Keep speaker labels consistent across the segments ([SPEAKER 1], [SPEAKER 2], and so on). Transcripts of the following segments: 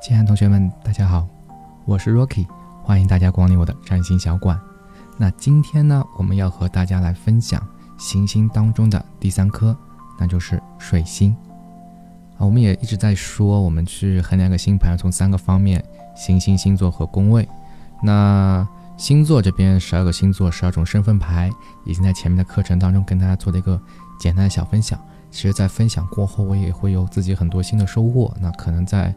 [SPEAKER 1] 亲爱的同学们，大家好，我是 Rocky，欢迎大家光临我的占星小馆。那今天呢，我们要和大家来分享行星当中的第三颗，那就是水星。啊，我们也一直在说，我们去衡量一个星盘，从三个方面：行星、星座和宫位。那星座这边十二个星座，十二种身份牌，已经在前面的课程当中跟大家做了一个简单的小分享。其实，在分享过后，我也会有自己很多新的收获。那可能在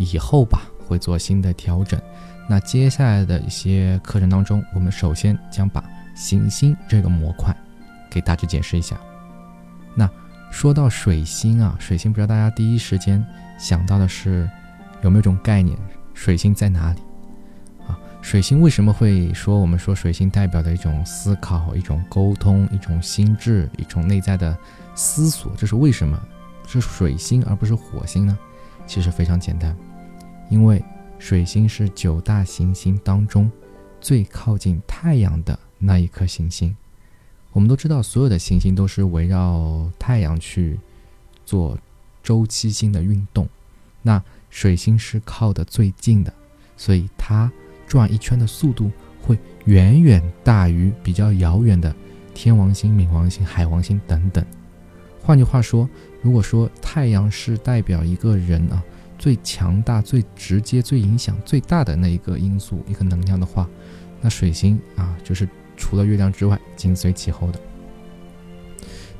[SPEAKER 1] 以后吧，会做新的调整。那接下来的一些课程当中，我们首先将把行星这个模块给大致解释一下。那说到水星啊，水星不知道大家第一时间想到的是有没有一种概念？水星在哪里？啊，水星为什么会说我们说水星代表的一种思考、一种沟通、一种心智、一种内在的思索？这是为什么？是水星而不是火星呢？其实非常简单。因为水星是九大行星当中最靠近太阳的那一颗行星。我们都知道，所有的行星都是围绕太阳去做周期性的运动。那水星是靠的最近的，所以它转一圈的速度会远远大于比较遥远的天王星、冥王星、海王星等等。换句话说，如果说太阳是代表一个人啊。最强大、最直接、最影响最大的那一个因素、一个能量的话，那水星啊，就是除了月亮之外紧随其后的。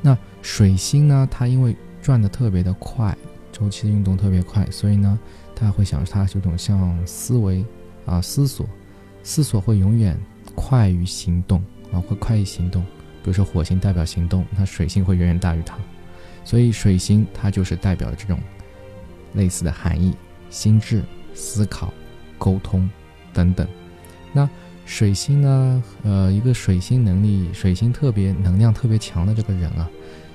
[SPEAKER 1] 那水星呢，它因为转的特别的快，周期的运动特别快，所以呢，它会想它这种像思维啊、思索、思索会永远快于行动啊，会快于行动。比如说火星代表行动，那水星会远远大于它，所以水星它就是代表这种。类似的含义，心智、思考、沟通等等。那水星呢？呃，一个水星能力，水星特别能量特别强的这个人啊，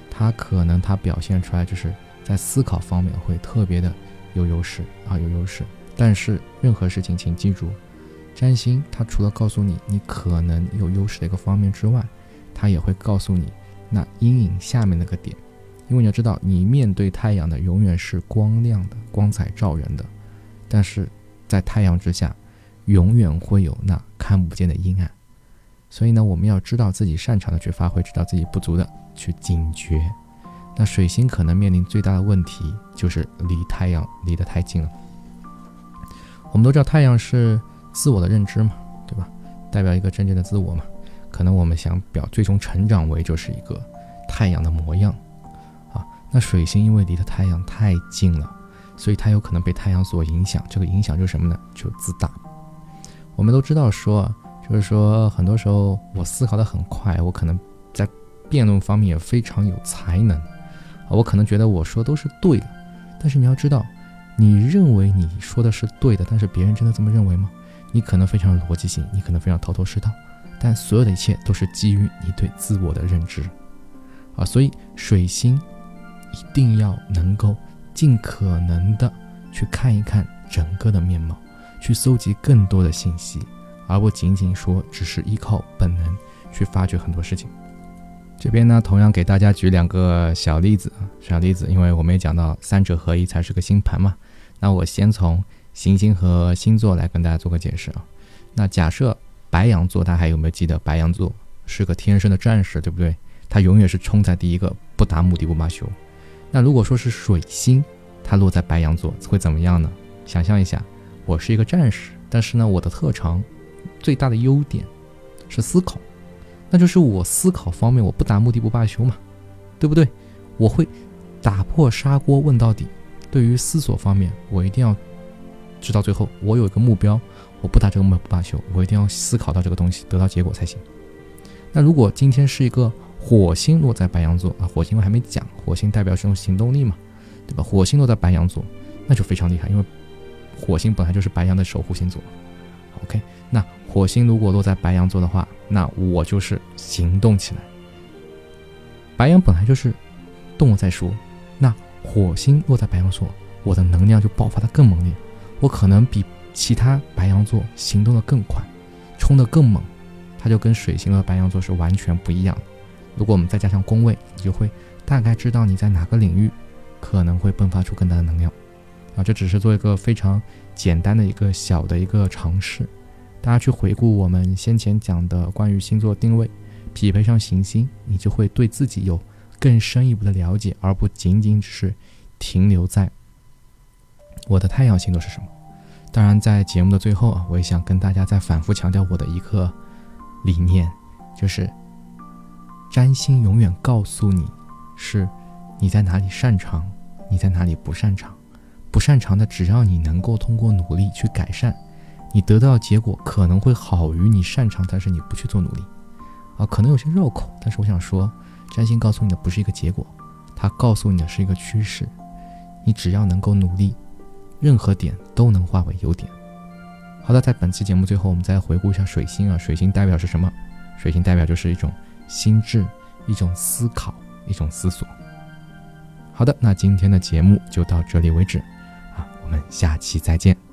[SPEAKER 1] 他可能他表现出来就是在思考方面会特别的有优势啊，有优势。但是任何事情，请记住，占星它除了告诉你你可能有优势的一个方面之外，它也会告诉你那阴影下面那个点。因为你要知道，你面对太阳的永远是光亮的、光彩照人的，但是在太阳之下，永远会有那看不见的阴暗。所以呢，我们要知道自己擅长的去发挥，知道自己不足的去警觉。那水星可能面临最大的问题就是离太阳离得太近了。我们都知道太阳是自我的认知嘛，对吧？代表一个真正的自我嘛。可能我们想表最终成长为就是一个太阳的模样。那水星因为离的太阳太近了，所以它有可能被太阳所影响。这个影响就是什么呢？就自大。我们都知道说，就是说很多时候我思考的很快，我可能在辩论方面也非常有才能啊。我可能觉得我说都是对的，但是你要知道，你认为你说的是对的，但是别人真的这么认为吗？你可能非常逻辑性，你可能非常头头是道，但所有的一切都是基于你对自我的认知啊。所以水星。一定要能够尽可能的去看一看整个的面貌，去搜集更多的信息，而不仅仅说只是依靠本能去发掘很多事情。这边呢，同样给大家举两个小例子啊，小例子，因为我们也讲到三者合一才是个星盘嘛。那我先从行星和星座来跟大家做个解释啊。那假设白羊座，大家还有没有记得白羊座是个天生的战士，对不对？他永远是冲在第一个，不达目的不罢休。那如果说是水星，它落在白羊座会怎么样呢？想象一下，我是一个战士，但是呢，我的特长最大的优点是思考，那就是我思考方面我不达目的不罢休嘛，对不对？我会打破砂锅问到底。对于思索方面，我一定要知道最后我有一个目标，我不达这个目标不罢休，我一定要思考到这个东西，得到结果才行。那如果今天是一个。火星落在白羊座啊，火星我还没讲，火星代表这种行动力嘛，对吧？火星落在白羊座，那就非常厉害，因为火星本来就是白羊的守护星座。OK，那火星如果落在白羊座的话，那我就是行动起来。白羊本来就是动物在说，那火星落在白羊座，我的能量就爆发的更猛烈，我可能比其他白羊座行动的更快，冲的更猛，它就跟水星和白羊座是完全不一样的。如果我们再加上宫位，你就会大概知道你在哪个领域可能会迸发出更大的能量。啊，这只是做一个非常简单的一个小的一个尝试。大家去回顾我们先前讲的关于星座定位，匹配上行星，你就会对自己有更深一步的了解，而不仅仅只是停留在我的太阳星座是什么。当然，在节目的最后啊，我也想跟大家再反复强调我的一个理念，就是占星永远告诉你是你在哪里擅长，你在哪里不擅长。不擅长的，只要你能够通过努力去改善，你得到的结果可能会好于你擅长，但是你不去做努力，啊，可能有些绕口。但是我想说，占星告诉你的不是一个结果，它告诉你的是一个趋势。你只要能够努力，任何点都能化为优点。好的，在本期节目最后，我们再回顾一下水星啊，水星代表是什么？水星代表就是一种心智，一种思考，一种思索。好的，那今天的节目就到这里为止。啊我们下期再见。